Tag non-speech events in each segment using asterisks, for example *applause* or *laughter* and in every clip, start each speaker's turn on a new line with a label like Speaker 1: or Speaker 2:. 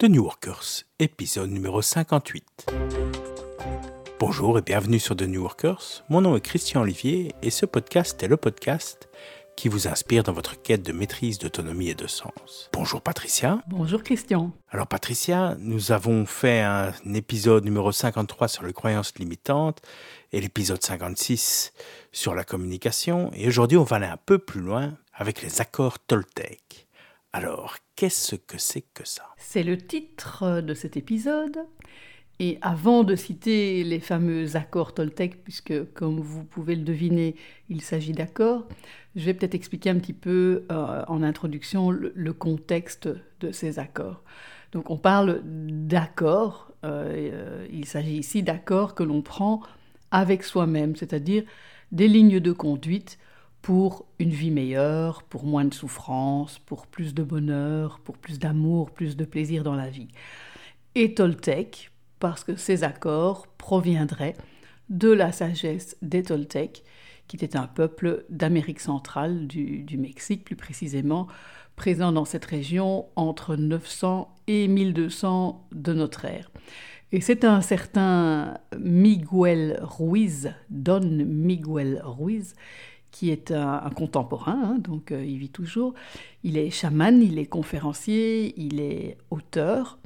Speaker 1: The New Workers, épisode numéro 58. Bonjour et bienvenue sur The New Workers. Mon nom est Christian Olivier et ce podcast est le podcast qui vous inspire dans votre quête de maîtrise, d'autonomie et de sens. Bonjour Patricia.
Speaker 2: Bonjour Christian.
Speaker 1: Alors Patricia, nous avons fait un épisode numéro 53 sur les croyances limitantes et l'épisode 56 sur la communication et aujourd'hui on va aller un peu plus loin avec les accords Toltec. Alors, qu'est-ce que c'est que ça?
Speaker 2: C'est le titre de cet épisode. Et avant de citer les fameux accords Toltec, puisque comme vous pouvez le deviner, il s'agit d'accords, je vais peut-être expliquer un petit peu euh, en introduction le, contexte de ces accords. Donc on parle d'accords, euh, il s'agit ici d'accords que l'on prend avec soi-même, c'est-à-dire des lignes de conduite pour une vie meilleure, pour moins de souffrance, pour plus de bonheur, pour plus d'amour, plus de plaisir dans la vie. Et Toltec, parce que ces accords proviendraient de la sagesse des Toltecs, qui était un peuple d'Amérique centrale, du, du, Mexique plus précisément, présent dans cette région entre 900 et 1200 de notre ère. Et c'est un certain Miguel Ruiz, Don Miguel Ruiz, qui est un, contemporain, hein, donc euh, il vit toujours. Il est chaman, il est conférencier, il est auteur.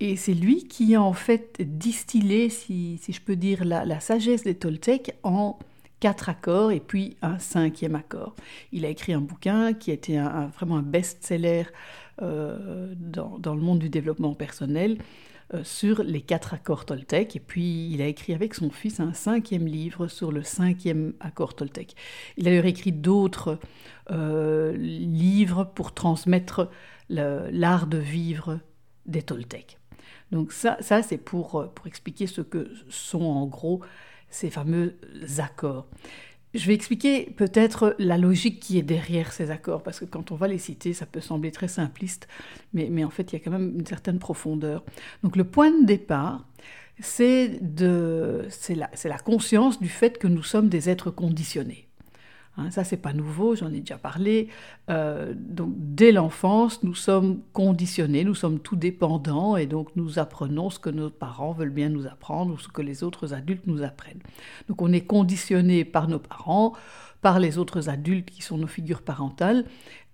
Speaker 2: Et c'est lui qui a en fait distillé, si, je peux dire, la, sagesse des Toltecs en quatre accords et puis un cinquième accord. Il a écrit un bouquin qui a été vraiment un best-seller euh, dans, le monde du développement personnel sur les quatre accords Toltec. Et puis, il a écrit avec son fils un cinquième livre sur le cinquième accord Toltec. Il a d'ailleurs écrit d'autres euh, livres pour transmettre l'art de vivre des Toltecs. Donc ça, ça c'est pour, pour expliquer ce que sont en gros ces fameux accords. Je vais expliquer peut-être la logique qui est derrière ces accords, parce que quand on va les citer, ça peut sembler très simpliste, mais, en fait, il y a quand même une certaine profondeur. Donc le point de départ, c'est la conscience du fait que nous sommes des êtres conditionnés. Hein, ça, c'est pas nouveau, j'en ai déjà parlé. Euh, donc, dès l'enfance, nous sommes conditionnés, nous sommes tout dépendants, et donc nous apprenons ce que nos parents veulent bien nous apprendre ou ce que les autres adultes nous apprennent. Donc, on est conditionné par nos parents, par les autres adultes qui sont nos figures parentales,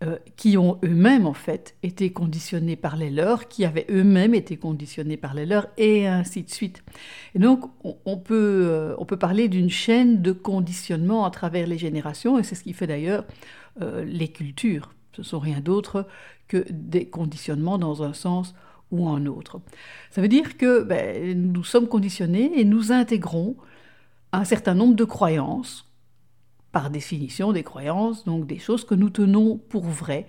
Speaker 2: euh, qui ont eux-mêmes en fait été conditionnés par les leurs, qui avaient eux-mêmes été conditionnés par les leurs, et ainsi de suite. Et donc on, peut, euh, on peut parler d'une chaîne de conditionnement à travers les générations, et c'est ce qui fait d'ailleurs euh, les cultures. Ce sont rien d'autre que des conditionnements dans un sens ou un autre. Ça veut dire que ben, nous sommes conditionnés et nous intégrons un certain nombre de croyances par définition des croyances, donc des choses que nous tenons pour vraies,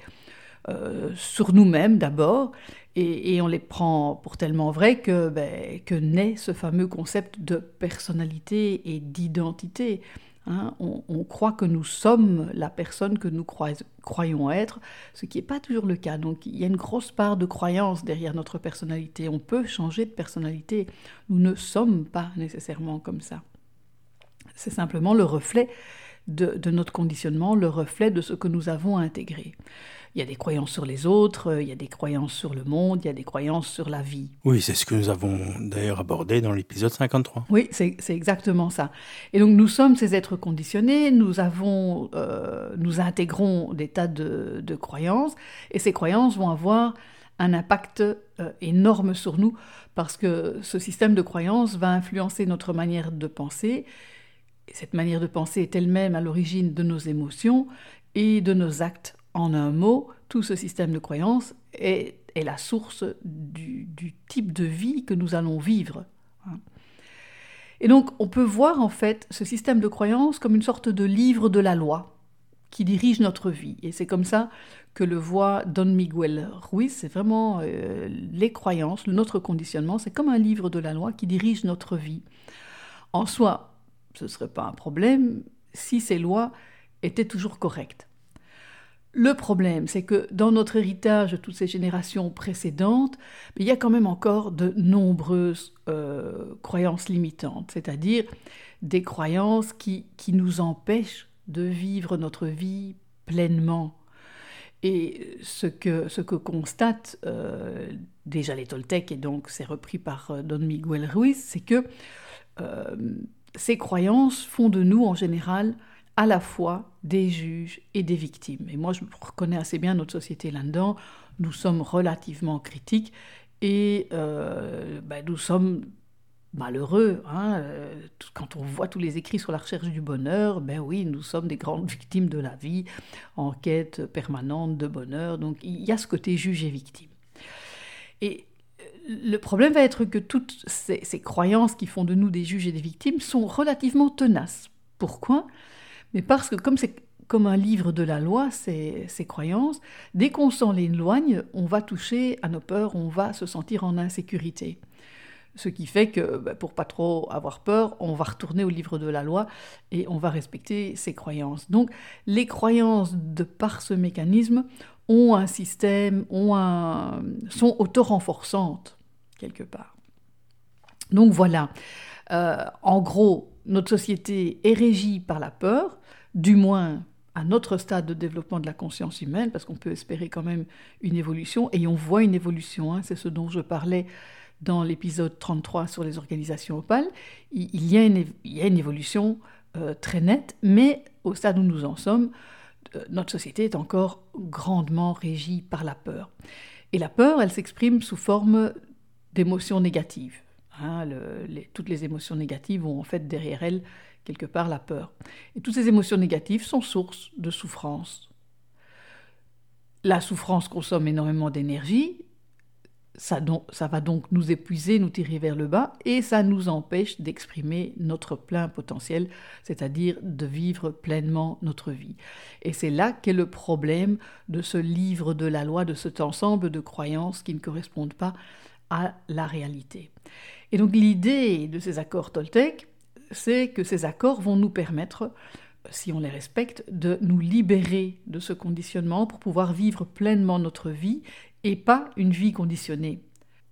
Speaker 2: euh, sur nous-mêmes d'abord, et, on les prend pour tellement vraies que, ben, que naît ce fameux concept de personnalité et d'identité. Hein. on, croit que nous sommes la personne que nous croyons être, ce qui n'est pas toujours le cas. Donc il y a une grosse part de croyance derrière notre personnalité. On peut changer de personnalité. Nous ne sommes pas nécessairement comme ça. C'est simplement le reflet de, notre conditionnement, le reflet de ce que nous avons intégré. Il y a des croyances sur les autres, il y a des croyances sur le monde, il y a des croyances sur la vie.
Speaker 1: Oui, c'est ce que nous avons d'ailleurs abordé dans l'épisode 53.
Speaker 2: Oui, c'est exactement ça. Et donc nous sommes ces êtres conditionnés, nous, avons, euh, nous intégrons des tas de, croyances, et ces croyances vont avoir un impact euh, énorme sur nous, parce que ce système de croyances va influencer notre manière de penser, cette manière de penser est elle-même à l'origine de nos émotions et de nos actes. En un mot, tout ce système de croyances est, la source du, type de vie que nous allons vivre. Et donc, on peut voir en fait ce système de croyances comme une sorte de livre de la loi qui dirige notre vie. Et c'est comme ça que le voit Don Miguel Ruiz. C'est vraiment euh, les croyances, notre conditionnement. C'est comme un livre de la loi qui dirige notre vie. En soi, ce ne serait pas un problème si ces lois étaient toujours correctes. Le problème, c'est que dans notre héritage de toutes ces générations précédentes, il y a quand même encore de nombreuses euh, croyances limitantes, c'est-à-dire des croyances qui, qui nous empêchent de vivre notre vie pleinement. Et ce que, ce que constate euh, déjà les Toltecs, et donc c'est repris par euh, Don Miguel Ruiz, c'est que ces croyances font de nous en général à la fois des juges et des victimes. Et moi, je reconnais assez bien notre société là-dedans. Nous sommes relativement critiques et ben, nous sommes malheureux. Hein, euh, quand on voit tous les écrits sur la recherche du bonheur, ben oui, nous sommes des grandes *laughs* victimes de la vie, en quête permanente de bonheur. Donc il y a ce côté juge et victime. Et euh, le problème va être que toutes ces, croyances qui font de nous des juges et des victimes sont relativement tenaces. Pourquoi? Mais parce que comme c'est comme un livre de la loi, ces, ces croyances, dès qu'on s'en éloigne, on va toucher à nos peurs, on va se sentir en insécurité. Ce qui fait que, bah, pour pas trop avoir peur, on va retourner au livre de la loi et on va respecter ses croyances. Donc, les croyances, de par ce mécanisme, ont un système, ont un, sont auto-renforçantes, quelque part. Donc voilà. Euh, en gros, notre société est régie par la peur, du moins à notre stade de développement de la conscience humaine, parce qu'on peut espérer quand même une évolution, et on voit une évolution, hein, c'est ce dont je parlais dans l'épisode 33 sur les organisations opales, il y a une, évolution euh, très nette, mais au stade où nous en sommes, notre société est encore grandement régie par la peur. Et la peur, elle s'exprime sous forme d'émotions négatives. Hein, toutes les émotions négatives ont en fait derrière elles quelque part la peur. Et toutes ces émotions négatives sont source de souffrance. La souffrance consomme énormément d'énergie ça, va donc nous épuiser, nous tirer vers le bas, et ça nous empêche d'exprimer notre plein potentiel, c'est-à-dire de vivre pleinement notre vie. Et c'est là qu'est le problème de ce livre de la loi, de cet ensemble de croyances qui ne correspondent pas à la réalité. Et donc l'idée de ces accords Toltec, c'est que ces accords vont nous permettre si on les respecte, de nous libérer de ce conditionnement pour pouvoir vivre pleinement notre vie et pas une vie conditionnée.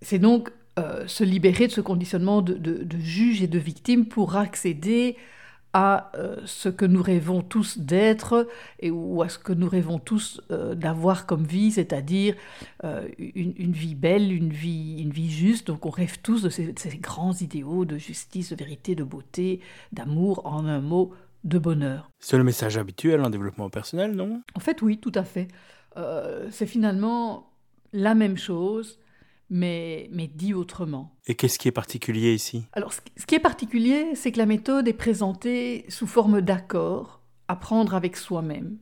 Speaker 2: C'est donc euh, se libérer de ce conditionnement de, de, juge et de victime pour accéder à euh, ce que nous rêvons tous d'être et ou à ce que nous rêvons tous euh, d'avoir comme vie, c'est-à-dire une, vie belle, une vie, une vie juste. Donc on rêve tous de ces, ces grands idéaux de justice, de vérité, de beauté, d'amour, en un mot, de bonheur.
Speaker 1: C'est le message habituel en développement personnel, non?
Speaker 2: En fait, oui, tout à fait. c'est finalement la même chose, mais, mais dit autrement.
Speaker 1: Et qu'est-ce qui est particulier ici?
Speaker 2: Alors, ce qui est particulier, c'est que la méthode est présentée sous forme d'accords à prendre avec soi-même.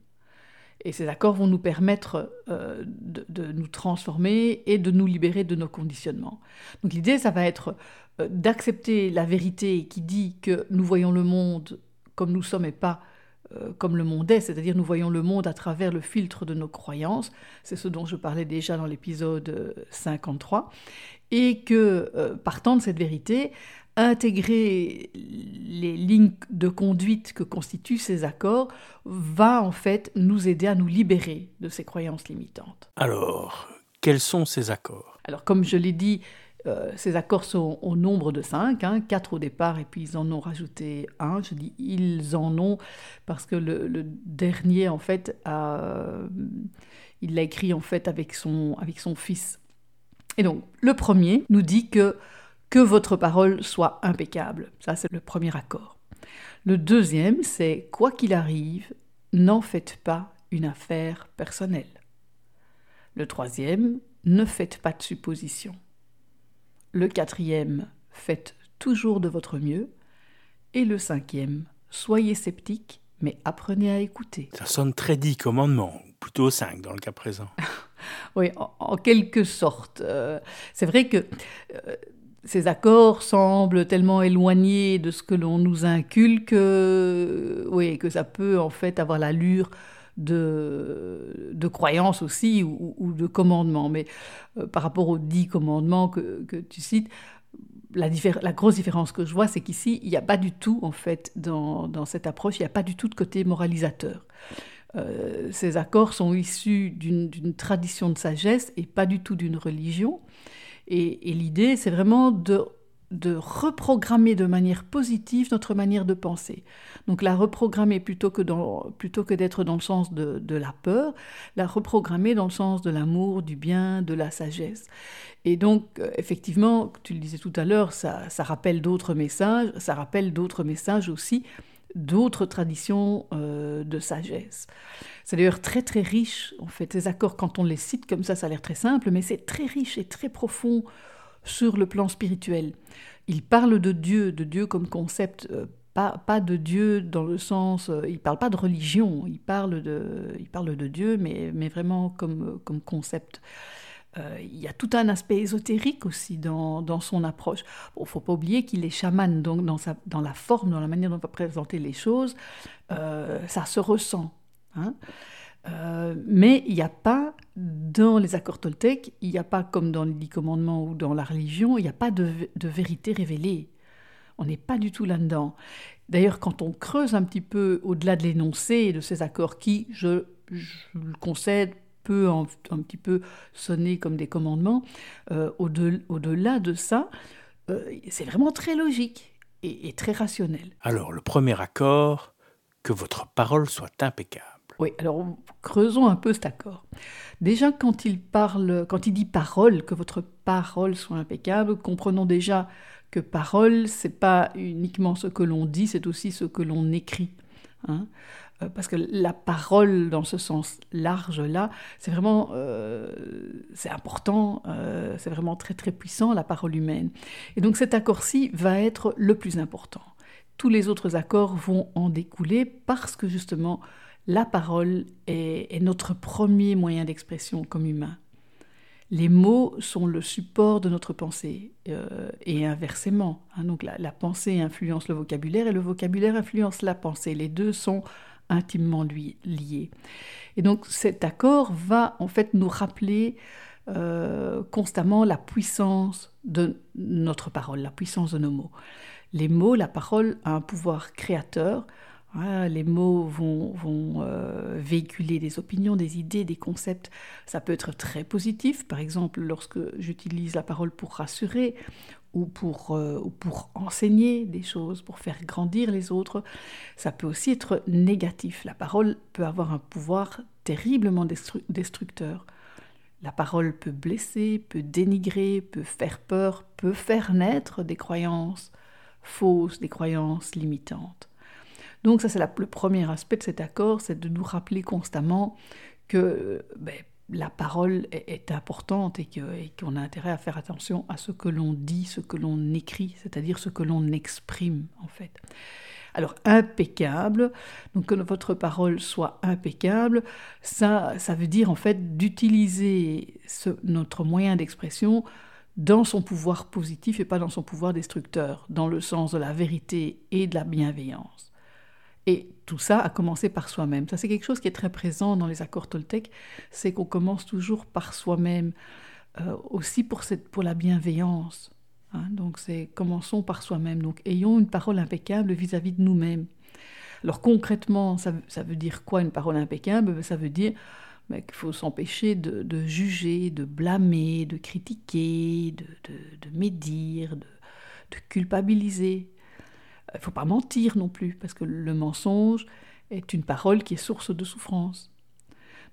Speaker 2: Et ces accords vont nous permettre euh, de, nous transformer et de nous libérer de nos conditionnements. Donc l'idée, ça va être euh, d'accepter la vérité qui dit que nous voyons le monde comme nous sommes et pas euh, comme le monde est, c'est-à-dire nous voyons le monde à travers le filtre de nos croyances, c'est ce dont je parlais déjà dans l'épisode 53, et que, euh, partant de cette vérité, intégrer les lignes de conduite que constituent ces accords va en fait nous aider à nous libérer de ces croyances limitantes.
Speaker 1: Alors, quels sont ces accords?
Speaker 2: Alors, comme je l'ai dit, euh, ces accords sont au nombre de cinq, hein, quatre au départ et puis ils en ont rajouté un. Je dis ils en ont parce que le, dernier en fait il l'a écrit en fait avec son, avec son fils. Et donc le premier nous dit que que votre parole soit impeccable. Ça c'est le premier accord. Le deuxième c'est quoi qu'il arrive, n'en faites pas une affaire personnelle. Le troisième, ne faites pas de suppositions. Le quatrième, faites toujours de votre mieux. Et le cinquième, soyez sceptique, mais apprenez à écouter.
Speaker 1: Ça sonne très dit commandement, plutôt cinq dans le cas présent. *laughs*
Speaker 2: oui, en, quelque sorte. Euh, c'est vrai que euh, ces accords semblent tellement éloignés de ce que l'on nous inculque, oui, que ça peut en fait avoir l'allure de, de croyances aussi ou, de commandements. Mais euh, par rapport aux dix commandements que, que tu cites, la, la, grosse différence que je vois, c'est qu'ici, il n'y a pas du tout, en fait, dans, dans cette approche, il n'y a pas du tout de côté moralisateur. Euh, ces accords sont issus d'une tradition de sagesse et pas du tout d'une religion. Et, et l'idée, c'est vraiment de de reprogrammer de manière positive notre manière de penser. Donc la reprogrammer plutôt que, plutôt que d'être dans le sens de, la peur, la reprogrammer dans le sens de l'amour, du bien, de la sagesse. Et donc, euh, effectivement, tu le disais tout à l'heure, ça, ça rappelle d'autres messages, ça rappelle d'autres messages aussi, d'autres traditions euh, de sagesse. C'est d'ailleurs très très riche, en fait, ces accords, quand on les cite comme ça, ça a l'air très simple, mais c'est très riche et très profond sur le plan spirituel. Il parle de Dieu, de Dieu comme concept, euh, pas, pas, de Dieu dans le sens, euh, il ne parle pas de religion, il parle de, il parle de Dieu, mais, mais vraiment comme, comme concept. Euh, il y a tout un aspect ésotérique aussi dans, dans son approche. Il ne faut pas oublier qu'il est chaman, donc dans, sa, dans la forme, dans la manière dont il va présenter les choses, ça se ressent. Hein euh, mais il n'y a pas, dans les accords toltèques, il n'y a pas comme dans les dix commandements ou dans la religion, il n'y a pas de, vérité révélée. On n'est pas du tout là-dedans. D'ailleurs, quand on creuse un petit peu au-delà de l'énoncé de ces accords qui, je, le concède, peut un, petit peu sonner comme des commandements, euh, au-delà de ça, euh, c'est vraiment très logique et très rationnel.
Speaker 1: Alors, le premier accord, que votre parole soit impeccable.
Speaker 2: Oui, alors creusons un peu cet accord. Déjà, quand il parle, quand il dit parole, que votre parole soit impeccable, comprenons déjà que parole, c'est pas uniquement ce que l'on dit, c'est aussi ce que l'on écrit. Hein. Euh, parce que la parole, dans ce sens large là, c'est vraiment, euh, c'est important, euh, c'est vraiment très très puissant la parole humaine. Et donc cet accord-ci va être le plus important. Tous les autres accords vont en découler parce que justement la parole est, notre premier moyen d'expression comme humain. Les mots sont le support de notre pensée euh, et inversement. Hein. donc la, pensée influence le vocabulaire et le vocabulaire influence la pensée. Les deux sont intimement liés. Et donc cet accord va en fait nous rappeler euh, constamment la puissance de notre parole, la puissance de nos mots. Les mots, la parole a un pouvoir créateur les mots vont, euh, véhiculer des opinions, des idées, des concepts. Ça peut être très positif, par exemple lorsque j'utilise la parole pour rassurer ou pour, euh, pour enseigner des choses, pour faire grandir les autres. Ça peut aussi être négatif. La parole peut avoir un pouvoir terriblement destructeur. La parole peut blesser, peut dénigrer, peut faire peur, peut faire naître des croyances fausses, des croyances limitantes. Donc ça c'est le premier aspect de cet accord, c'est de nous rappeler constamment que ben, la parole est, importante et qu'on a intérêt à faire attention à ce que l'on dit, ce que l'on écrit, c'est-à-dire ce que l'on exprime en fait. Alors impeccable, donc que votre parole soit impeccable, ça, ça veut dire en fait d'utiliser notre moyen d'expression dans son pouvoir positif et pas dans son pouvoir destructeur, dans le sens de la vérité et de la bienveillance. Et tout ça a commencé par soi-même. Ça, c'est quelque chose qui est très présent dans les accords Toltec, c'est qu'on commence toujours par soi-même, euh, aussi pour, la bienveillance. Hein. Donc, c'est commençons par soi-même. Donc, ayons une parole impeccable vis-à-vis de nous-mêmes. Alors, concrètement, ça, veut dire quoi une parole impeccable? Ben, Ça veut dire ben, qu'il faut s'empêcher de, juger, de blâmer, de critiquer, de médire, de culpabiliser. Il ne faut pas mentir non plus, parce que le mensonge est une parole qui est source de souffrance.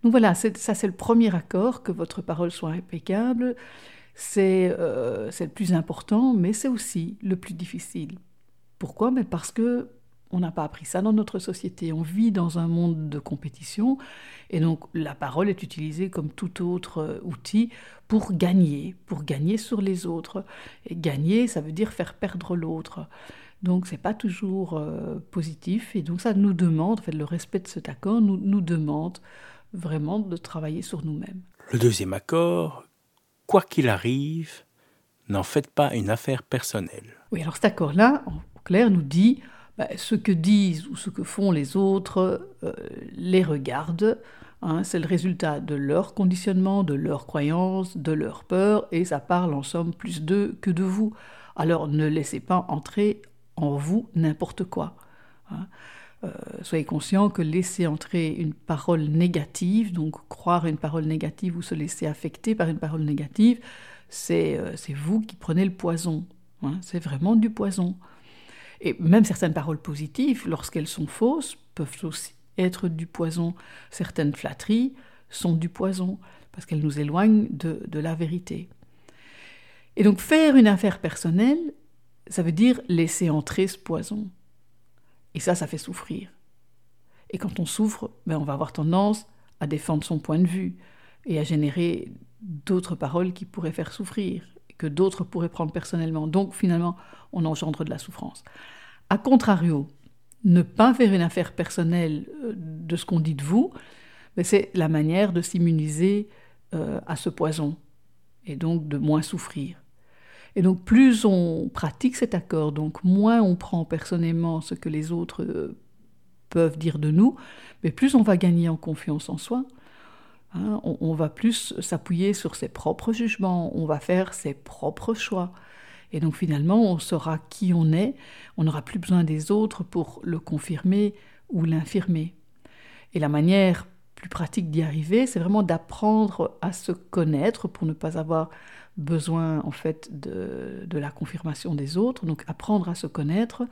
Speaker 2: Donc voilà, ça c'est le premier accord, que votre parole soit impeccable. Euh, c'est le plus important, mais c'est aussi le plus difficile. Pourquoi? Mais Parce que on n'a pas appris ça dans notre société. On vit dans un monde de compétition et donc la parole est utilisée comme tout autre euh, outil pour gagner, pour gagner sur les autres. Et gagner, ça veut dire faire perdre l'autre. Donc c'est pas toujours euh, positif et donc ça nous demande, en fait, le respect de cet accord nous, nous demande vraiment de travailler sur nous-mêmes.
Speaker 1: Le deuxième accord, quoi qu'il arrive, n'en faites pas une affaire personnelle.
Speaker 2: Oui, alors cet accord-là, en clair, nous dit bah, ce que disent ou ce que font les autres euh, les regarde. Hein, c'est le résultat de leur conditionnement, de leurs croyances, de leur peur, et ça parle en somme plus d'eux que de vous. Alors ne laissez pas entrer en vous n'importe quoi. Hein. Euh, soyez conscient que laisser entrer une parole négative, donc croire une parole négative ou se laisser affecter par une parole négative, c'est euh, vous qui prenez le poison. Hein, c'est vraiment du poison. Et même certaines paroles positives, lorsqu'elles sont fausses, peuvent aussi être du poison. Certaines flatteries sont du poison, parce qu'elles nous éloignent de, de la vérité. Et donc faire une affaire personnelle, ça veut dire laisser entrer ce poison. Et ça, ça fait souffrir. Et quand on souffre, ben on va avoir tendance à défendre son point de vue et à générer d'autres paroles qui pourraient faire souffrir, que d'autres pourraient prendre personnellement. Donc finalement, on engendre de la souffrance. A contrario, ne pas faire une affaire personnelle euh, de ce qu'on dit de vous, ben, c'est la manière de s'immuniser euh, à ce poison et donc de moins souffrir. Et donc plus on pratique cet accord, donc moins on prend personnellement ce que les autres euh, peuvent dire de nous, mais plus on va gagner en confiance en soi. Hein, on, va plus s'appuyer sur ses propres jugements, on va faire ses propres choix. Et donc finalement, on saura qui on est, on n'aura plus besoin des autres pour le confirmer ou l'infirmer. Et la manière plus pratique d'y arriver, c'est vraiment d'apprendre à se connaître pour ne pas avoir besoin en fait de, de, la confirmation des autres, donc apprendre à se connaître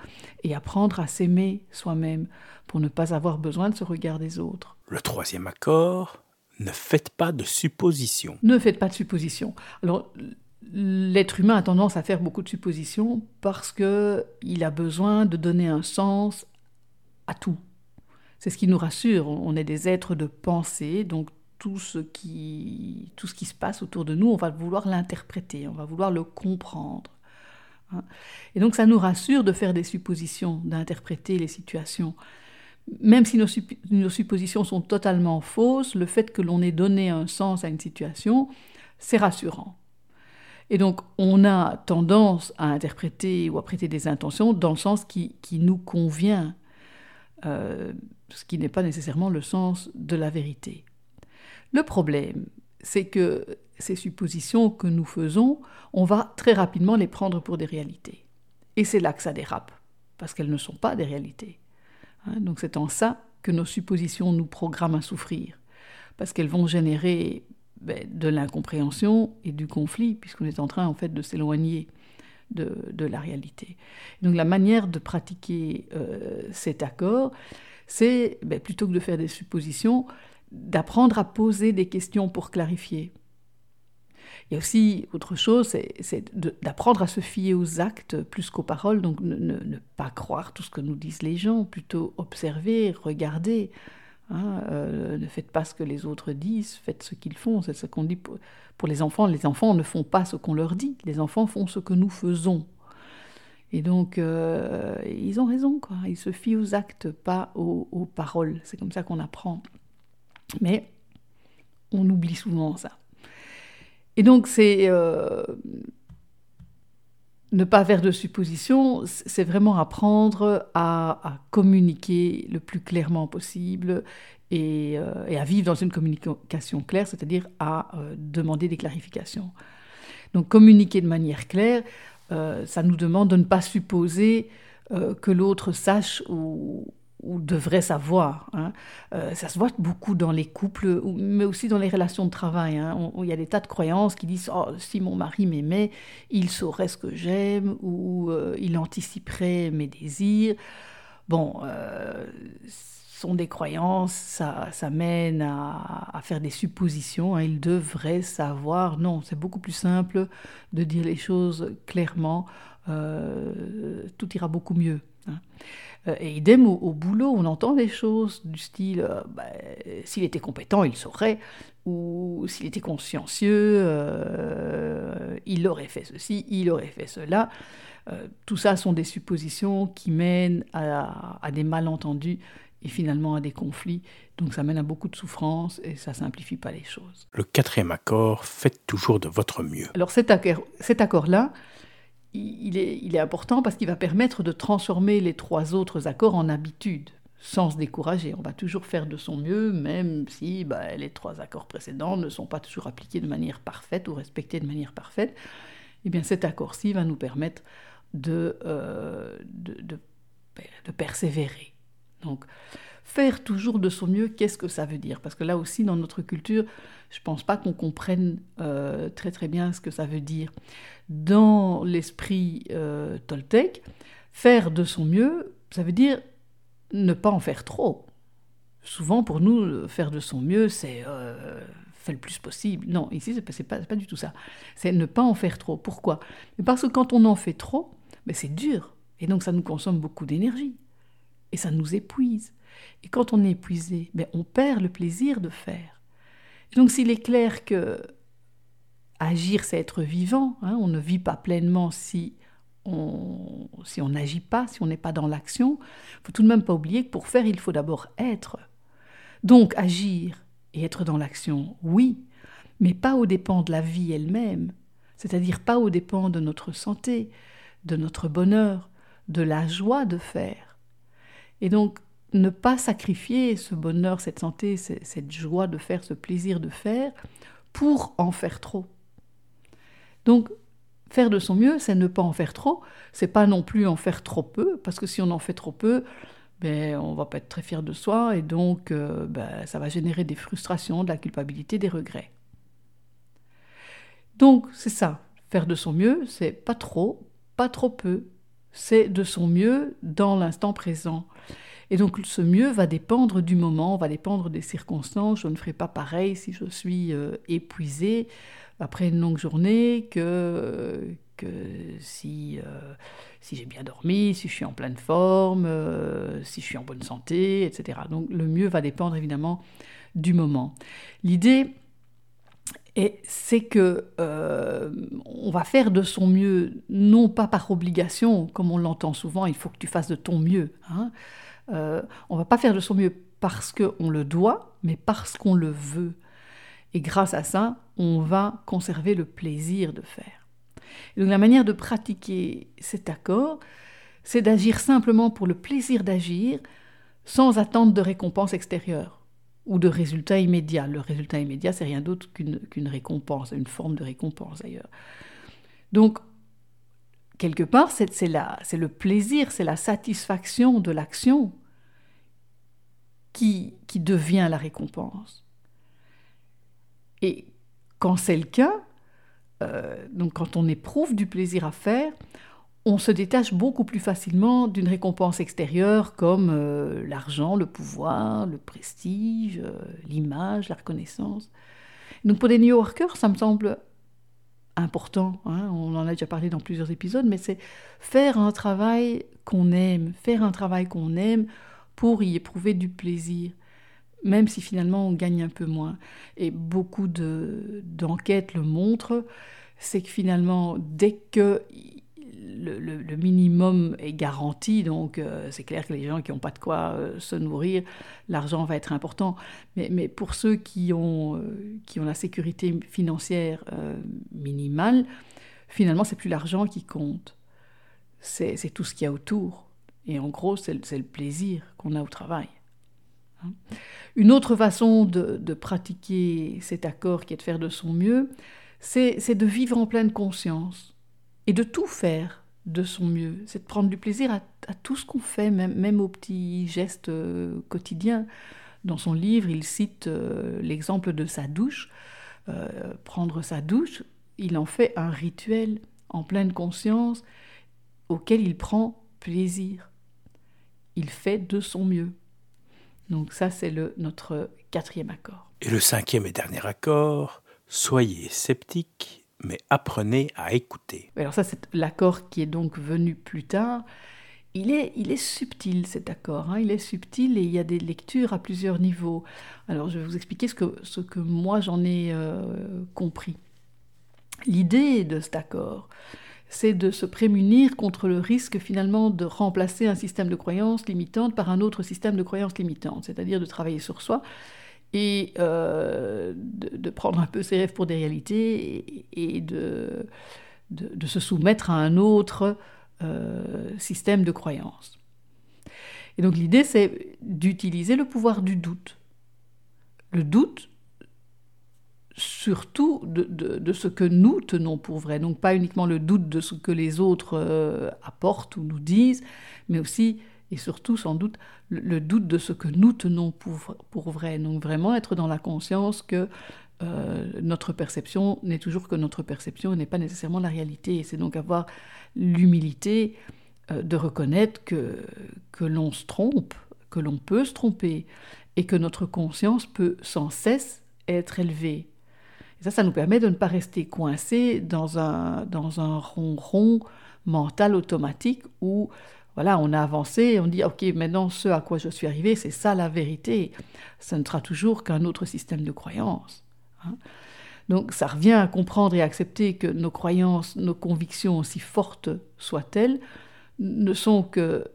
Speaker 2: et apprendre à s'aimer soi-même pour ne pas avoir besoin de ce regard des autres.
Speaker 1: Le troisième accord, ne faites pas de suppositions.
Speaker 2: Ne faites pas de suppositions. Alors l'être humain a tendance à faire beaucoup de suppositions parce que il a besoin de donner un sens à tout. C'est ce qui nous rassure. On est des êtres de pensée, donc tout ce qui, tout ce qui se passe autour de nous, on va vouloir l'interpréter, on va vouloir le comprendre. Hein. Et donc ça nous rassure de faire des suppositions, d'interpréter les situations. Même si nos, suppositions sont totalement fausses, le fait que l'on ait donné un sens à une situation, c'est rassurant. Et donc on a tendance à interpréter ou à prêter des intentions dans le sens qui, qui nous convient, euh, ce qui n'est pas nécessairement le sens de la vérité. Le problème, c'est que ces suppositions que nous faisons, on va très rapidement les prendre pour des réalités. Et c'est là que ça dérape, parce qu'elles ne sont pas des réalités. Hein, donc c'est en ça que nos suppositions nous programment à souffrir, parce qu'elles vont générer ben, de l'incompréhension et du conflit, puisqu'on est en train en fait de s'éloigner de, la réalité. Donc la manière de pratiquer euh, cet accord, c'est ben, plutôt que de faire des suppositions, d'apprendre à poser des questions pour clarifier. Il y a aussi autre chose, c'est d'apprendre à se fier aux actes plus qu'aux paroles, donc ne, pas croire tout ce que nous disent les gens, plutôt observer, regarder. Hein, euh, ne faites pas ce que les autres disent, faites ce qu'ils font. C'est ce qu'on dit pour, les enfants. Les enfants ne font pas ce qu'on leur dit, les enfants font ce que nous faisons. Et donc, euh, ils ont raison, quoi. Ils se fient aux actes, pas aux paroles. C'est comme ça qu'on apprend. Mais on oublie souvent ça. Et donc, c'est euh, ne pas faire de suppositions, c'est vraiment apprendre à, communiquer le plus clairement possible et, euh, à vivre dans une communication claire, c'est-à-dire à, euh, demander des clarifications. Donc, communiquer de manière claire, ça nous demande de ne pas supposer que l'autre sache ou, ou devrait savoir. Hein. Euh, ça se voit beaucoup dans les couples, mais aussi dans les relations de travail. Hein. il y a des tas de croyances qui disent oh, si mon mari m'aimait, il saurait ce que j'aime ou euh, il anticiperait mes désirs. Bon, euh, sont des croyances, ça, ça mène à, faire des suppositions. Hein. Il devrait savoir. Non, c'est beaucoup plus simple de dire les choses clairement. tout ira beaucoup mieux. Euh, et idem au, boulot, on entend des choses du style euh, bah, s'il était compétent, il saurait, ou s'il était consciencieux, euh, il aurait fait ceci, il aurait fait cela. tout ça sont des suppositions qui mènent à, à, des malentendus et finalement à des conflits. Donc ça mène à beaucoup de souffrance et ça simplifie pas les choses.
Speaker 1: Le quatrième accord, faites toujours de votre mieux.
Speaker 2: Alors cet accord-là, cet accord il est, important parce qu'il va permettre de transformer les trois autres accords en habitudes, sans se décourager. On va toujours faire de son mieux, même si bah, les trois accords précédents ne sont pas toujours appliqués de manière parfaite ou respectés de manière parfaite. Eh bien, cet accord-ci va nous permettre de, euh, de, persévérer. Donc, faire toujours de son mieux, qu'est-ce que ça veut dire? Parce que là aussi, dans notre culture, je ne pense pas qu'on comprenne euh, très très bien ce que ça veut dire. Dans l'esprit euh, faire de son mieux, ça veut dire ne pas en faire trop. Souvent, pour nous, faire de son mieux, c'est euh, faire le plus possible. Non, ici, ce n'est pas, pas, du tout ça. C'est ne pas en faire trop. Pourquoi? Parce que quand on en fait trop, ben, c'est dur. Et donc, ça nous consomme beaucoup d'énergie. Et ça nous épuise. Et quand on est épuisé, ben, on perd le plaisir de faire. Et donc, s'il est clair que agir, c'est être vivant, hein, on ne vit pas pleinement si on si on n'agit pas, si on n'est pas dans l'action, il faut tout de même pas oublier que pour faire, il faut d'abord être. Donc agir et être dans l'action, oui, mais pas aux dépens de la vie elle-même, c'est-à-dire pas aux dépens de notre santé, de notre bonheur, de la joie de faire. Et donc, ne pas sacrifier ce bonheur, cette santé, cette joie de faire, ce plaisir de faire, pour en faire trop. Donc, faire de son mieux, c'est ne pas en faire trop, c'est pas non plus en faire trop peu, parce que si on en fait trop peu, ben, on va pas être très fier de soi, et donc euh, ben, ça va générer des frustrations, de la culpabilité, des regrets. Donc, c'est ça, faire de son mieux, c'est pas trop, pas trop peu, c'est de son mieux dans l'instant présent. Et donc ce mieux va dépendre du moment, va dépendre des circonstances. Je ne ferai pas pareil si je suis euh, épuisée après une longue journée que, que si, euh, si j'ai bien dormi, si je suis en pleine forme, euh, si je suis en bonne santé, etc. Donc le mieux va dépendre évidemment du moment. L'idée, c'est que on va faire de son mieux, non pas par obligation, comme on l'entend souvent, il faut que tu fasses de ton mieux. Hein, euh, on va pas faire de son mieux parce qu'on le doit, mais parce qu'on le veut. Et grâce à ça, on va conserver le plaisir de faire. donc la manière de pratiquer cet accord, c'est d'agir simplement pour le plaisir d'agir, sans attendre de récompense extérieure ou de résultat immédiat. Le résultat immédiat, c'est rien d'autre qu'une récompense, une forme de récompense d'ailleurs. Donc, quelque part, c'est le plaisir, c'est la satisfaction de l'action qui, qui devient la récompense. Et quand c'est le cas, euh, donc quand on éprouve du plaisir à faire, on se détache beaucoup plus facilement d'une récompense extérieure comme euh, l'argent, le pouvoir, le prestige, euh, l'image, la reconnaissance. Donc pour des New Yorkers, ça me semble important, hein, on en a déjà parlé dans plusieurs épisodes, mais c'est faire un travail qu'on aime, faire un travail qu'on aime pour y éprouver du plaisir, même si finalement on gagne un peu moins. Et beaucoup d'enquêtes le montrent, c'est que finalement, dès que le, minimum est garanti, donc euh, c'est clair que les gens qui n'ont pas de quoi euh, se nourrir, l'argent va être important. Mais, pour ceux qui ont, euh, qui ont la sécurité financière minimale, finalement, c'est plus l'argent qui compte, c'est tout ce qu'il y a autour. Et en gros, c'est le plaisir qu'on a au travail. Hein. Une autre façon de, de, pratiquer cet accord qui est de faire de son mieux, c'est de vivre en pleine conscience et de tout faire de son mieux, c'est de prendre du plaisir à, tout ce qu'on fait, même, aux petits gestes euh, quotidiens. Dans son livre, il cite euh, l'exemple de sa douche. Euh, prendre sa douche, il en fait un rituel en pleine conscience auquel il prend plaisir. Il fait de son mieux. Donc ça, c'est notre quatrième accord.
Speaker 1: Et le cinquième et dernier accord, soyez sceptique mais apprenez à écouter.
Speaker 2: Alors ça, c'est l'accord qui est donc venu plus tard. Il est, il est subtil cet accord, hein. il est subtil et il y a des lectures à plusieurs niveaux. Alors je vais vous expliquer ce que, ce que moi j'en ai euh, compris. L'idée de cet accord, c'est de se prémunir contre le risque finalement de remplacer un système de croyances limitantes par un autre système de croyances limitantes, c'est-à-dire de travailler sur soi et euh, de, prendre un peu ses rêves pour des réalités et, de, de, se soumettre à un autre euh, système de croyances. Et donc l'idée, c'est d'utiliser le pouvoir du doute. Le doute, surtout de, de, ce que nous tenons pour vrai. Donc pas uniquement le doute de ce que les autres euh, apportent ou nous disent, mais aussi et surtout sans doute le, doute de ce que nous tenons pour, pour, vrai. Donc vraiment être dans la conscience que euh, notre perception n'est toujours que notre perception et n'est pas nécessairement la réalité. Et c'est donc avoir l'humilité euh, de reconnaître que, que l'on se trompe, que l'on peut se tromper, et que notre conscience peut sans cesse être élevée. Et ça, ça nous permet de ne pas rester coincé dans un, dans un ronron mental automatique où voilà, on a avancé on dit ok, maintenant ce à quoi je suis arrivé, c'est ça la vérité. Ça ne sera toujours qu'un autre système de croyances. Hein. Donc ça revient à comprendre et accepter que nos croyances, nos convictions, aussi fortes soient-elles, ne sont que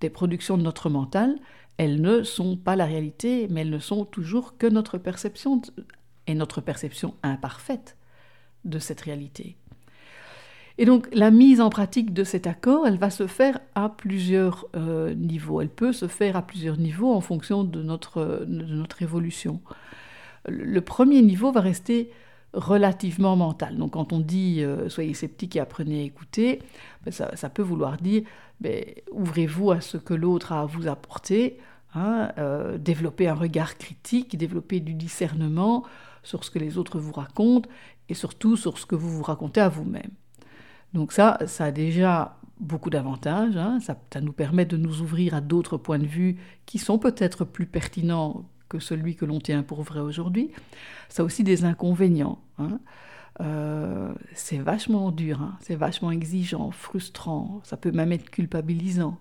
Speaker 2: des productions de notre mental. Elles ne sont pas la réalité, mais elles ne sont toujours que notre perception et notre perception imparfaite de cette réalité. Et donc la mise en pratique de cet accord, elle va se faire à plusieurs euh, niveaux. Elle peut se faire à plusieurs niveaux en fonction de notre, de notre évolution. Le premier niveau va rester relativement mental. Donc quand on dit euh, soyez sceptique et apprenez à écouter, ben, ça, peut vouloir dire ben, ouvrez-vous à ce que l'autre a à vous apporter, hein, euh, développer un regard critique, développer du discernement sur ce que les autres vous racontent et surtout sur ce que vous vous racontez à vous-même. Donc ça, ça a déjà beaucoup d'avantages. Hein. Ça, nous permet de nous ouvrir à d'autres points de vue qui sont peut-être plus pertinents que celui que l'on tient pour vrai aujourd'hui. Ça a aussi des inconvénients. Hein. Euh, c'est vachement dur, hein. c'est vachement exigeant, frustrant, ça peut même être culpabilisant.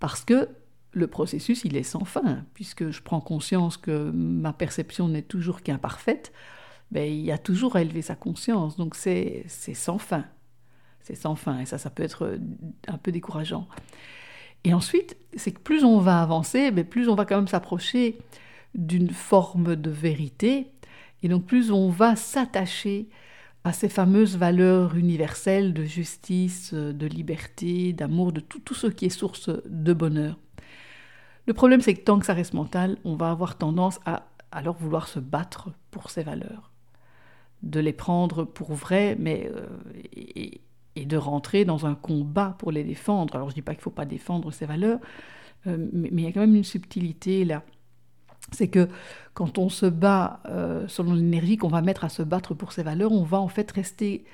Speaker 2: Parce que le processus, il est sans fin, puisque je prends conscience que ma perception n'est toujours qu'imparfaite, ben, il y a toujours à élever sa conscience, donc c'est sans fin c'est sans fin, et ça, ça peut être euh, un peu décourageant. Et ensuite, c'est que plus on va avancer, mais plus on va quand même s'approcher d'une forme de vérité, et donc plus on va s'attacher à ces fameuses valeurs universelles de justice, de liberté, d'amour, de tout, tout ce qui est source de bonheur. Le problème, c'est que tant que ça reste mental, on va avoir tendance à alors vouloir se battre pour ces valeurs, de les prendre pour vraies, mais euh, de rentrer dans un combat pour les défendre. Alors je ne dis pas qu'il ne faut pas défendre ces valeurs, euh, mais, il y a quand même une subtilité là. C'est que quand on se bat euh, selon l'énergie qu'on va mettre à se battre pour ces valeurs, on va en fait rester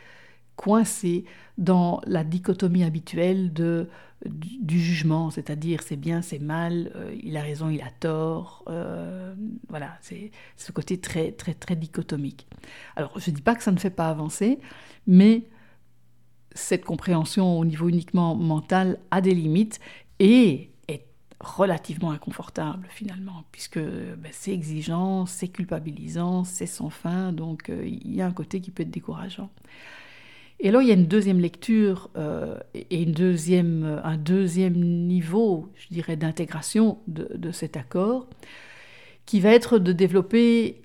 Speaker 2: coincé dans la dichotomie habituelle de, du, jugement, c'est-à-dire c'est bien, c'est mal, euh, il a raison, il a tort. voilà, c'est ce côté très, très, très dichotomique. Alors je ne dis pas que ça ne fait pas avancer, mais cette compréhension au niveau uniquement mental a des limites et est relativement inconfortable finalement, puisque ben, c'est exigeant, c'est culpabilisant, c'est sans fin, donc euh, il y a un côté qui peut être décourageant. Et alors il y a une deuxième lecture euh, et une deuxième, un deuxième niveau, je dirais, d'intégration de cet accord, qui va être de développer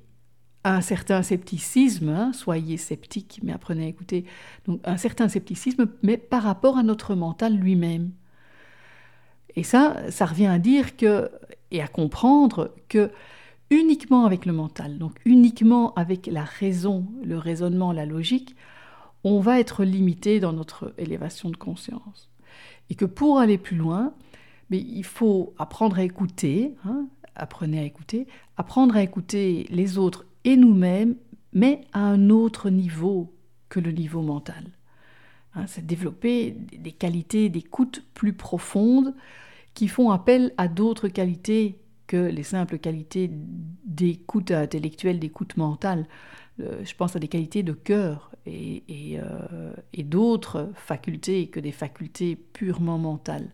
Speaker 2: un certain scepticisme, hein, soyez sceptiques, mais apprenez à écouter, donc un certain scepticisme, mais par rapport à notre mental lui-même. Et ça, ça revient à dire que, et à comprendre que uniquement avec le mental, donc uniquement avec la raison, le raisonnement, la logique, on va être limité dans notre élévation de conscience. Et que pour aller plus loin, mais il faut apprendre à écouter, hein, apprenez à écouter, apprendre à écouter les autres et nous-mêmes, mais à un autre niveau que le niveau mental. Hein, c'est développer des qualités d'écoute plus profondes qui font appel à d'autres qualités que les simples qualités d'écoute intellectuelle, d'écoute mentale. Euh, je pense à des qualités de cœur et, euh, d'autres facultés que des facultés purement mentales.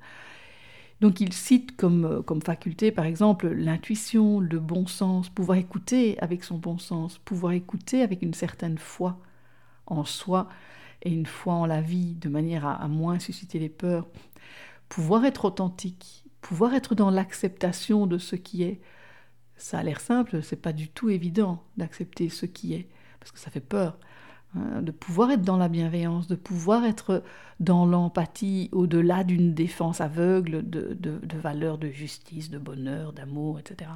Speaker 2: Donc il cite comme, euh, comme faculté, par exemple, l'intuition, le bon sens, pouvoir écouter avec son bon sens, pouvoir écouter avec une certaine foi en soi et une foi en la vie, de manière à, moins susciter les peurs, pouvoir être authentique, pouvoir être dans l'acceptation de ce qui est. Ça a l'air simple, c'est pas du tout évident d'accepter ce qui est, parce que ça fait peur. Hein, de pouvoir être dans la bienveillance, de pouvoir être dans l'empathie au-delà d'une défense aveugle de, valeurs de justice, de bonheur, d'amour, etc.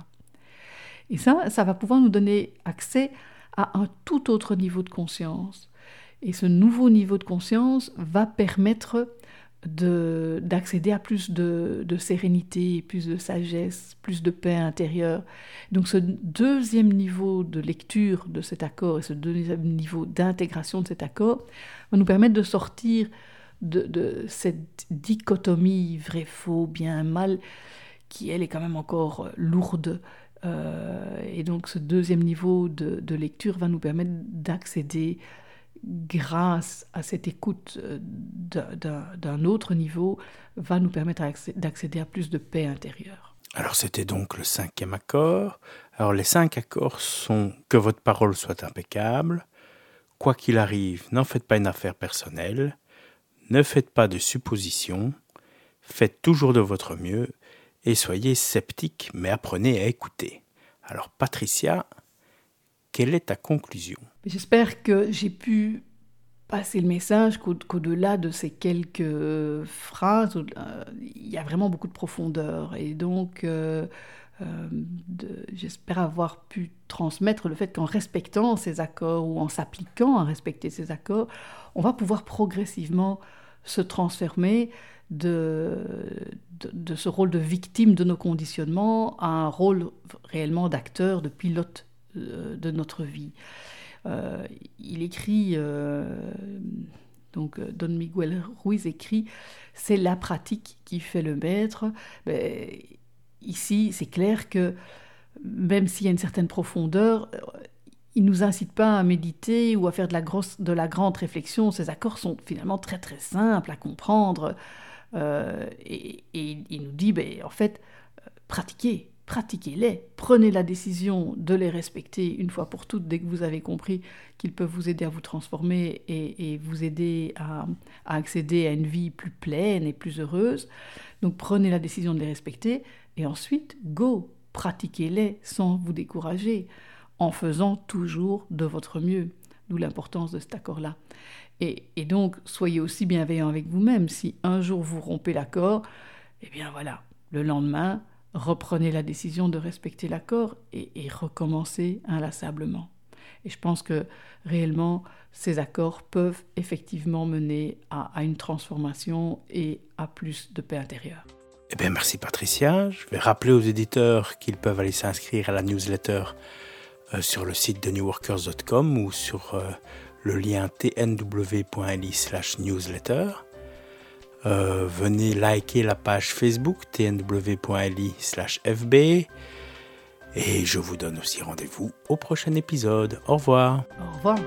Speaker 2: Et ça, ça va pouvoir nous donner accès à un tout autre niveau de conscience. Et ce nouveau niveau de conscience va permettre d'accéder à plus de, sérénité, plus de sagesse, plus de paix intérieure. Donc ce deuxième niveau de lecture de cet accord et ce deuxième niveau d'intégration de cet accord va nous permettre de sortir de, cette dichotomie vrai-faux, bien-mal, qui elle est quand même encore lourde. Euh, et donc ce deuxième niveau de, de lecture va nous permettre d'accéder grâce à cette écoute euh, d'un autre niveau, va nous permettre d'accéder à plus de paix intérieure.
Speaker 1: Alors c'était donc le cinquième accord. Alors les cinq accords sont que votre parole soit impeccable, quoi qu'il arrive, n'en faites pas une affaire personnelle, ne faites pas de suppositions, faites toujours de votre mieux et soyez sceptique mais apprenez à écouter. Alors Patricia, quelle est ta conclusion?
Speaker 2: J'espère que j'ai pu passer le message qu'au-delà de ces quelques phrases, euh, il y a vraiment beaucoup de profondeur. Et donc, euh, euh, j'espère avoir pu transmettre le fait qu'en respectant ces accords ou en s'appliquant à respecter ces accords, on va pouvoir progressivement se transformer de, ce rôle de victime de nos conditionnements à un rôle réellement d'acteur, de pilote de notre vie. Euh, il écrit, euh, donc Don Miguel Ruiz écrit, c'est la pratique qui fait le maître. Ben, ici, c'est clair que même s'il y a une certaine profondeur, il ne nous incite pas à méditer ou à faire de la, grosse, de la grande réflexion. Ces accords sont finalement très très simples à comprendre. et, il nous dit, ben, en fait, pratiquez, pratiquez-les, prenez la décision de les respecter une fois pour toutes dès que vous avez compris qu'ils peuvent vous aider à vous transformer et, vous aider à, accéder à une vie plus pleine et plus heureuse. Donc prenez la décision de les respecter et ensuite, go, pratiquez-les sans vous décourager, en faisant toujours de votre mieux, d'où l'importance de cet accord-là. Et, donc, soyez aussi bienveillant avec vous-même. Si un jour vous rompez l'accord, eh bien voilà, le lendemain, reprenez la décision de respecter l'accord et, et recommencez inlassablement. Et je pense que réellement, ces accords peuvent effectivement mener à, une transformation et à plus de paix intérieure.
Speaker 1: Eh bien, merci Patricia. Je vais rappeler aux éditeurs qu'ils peuvent aller s'inscrire à la newsletter euh, sur le site de newworkers.com ou sur euh, le lien tnw.li/newsletter. Euh, venez liker la page Facebook tnw.li fb et je vous donne aussi rendez-vous au prochain épisode. Au revoir.
Speaker 2: Au revoir.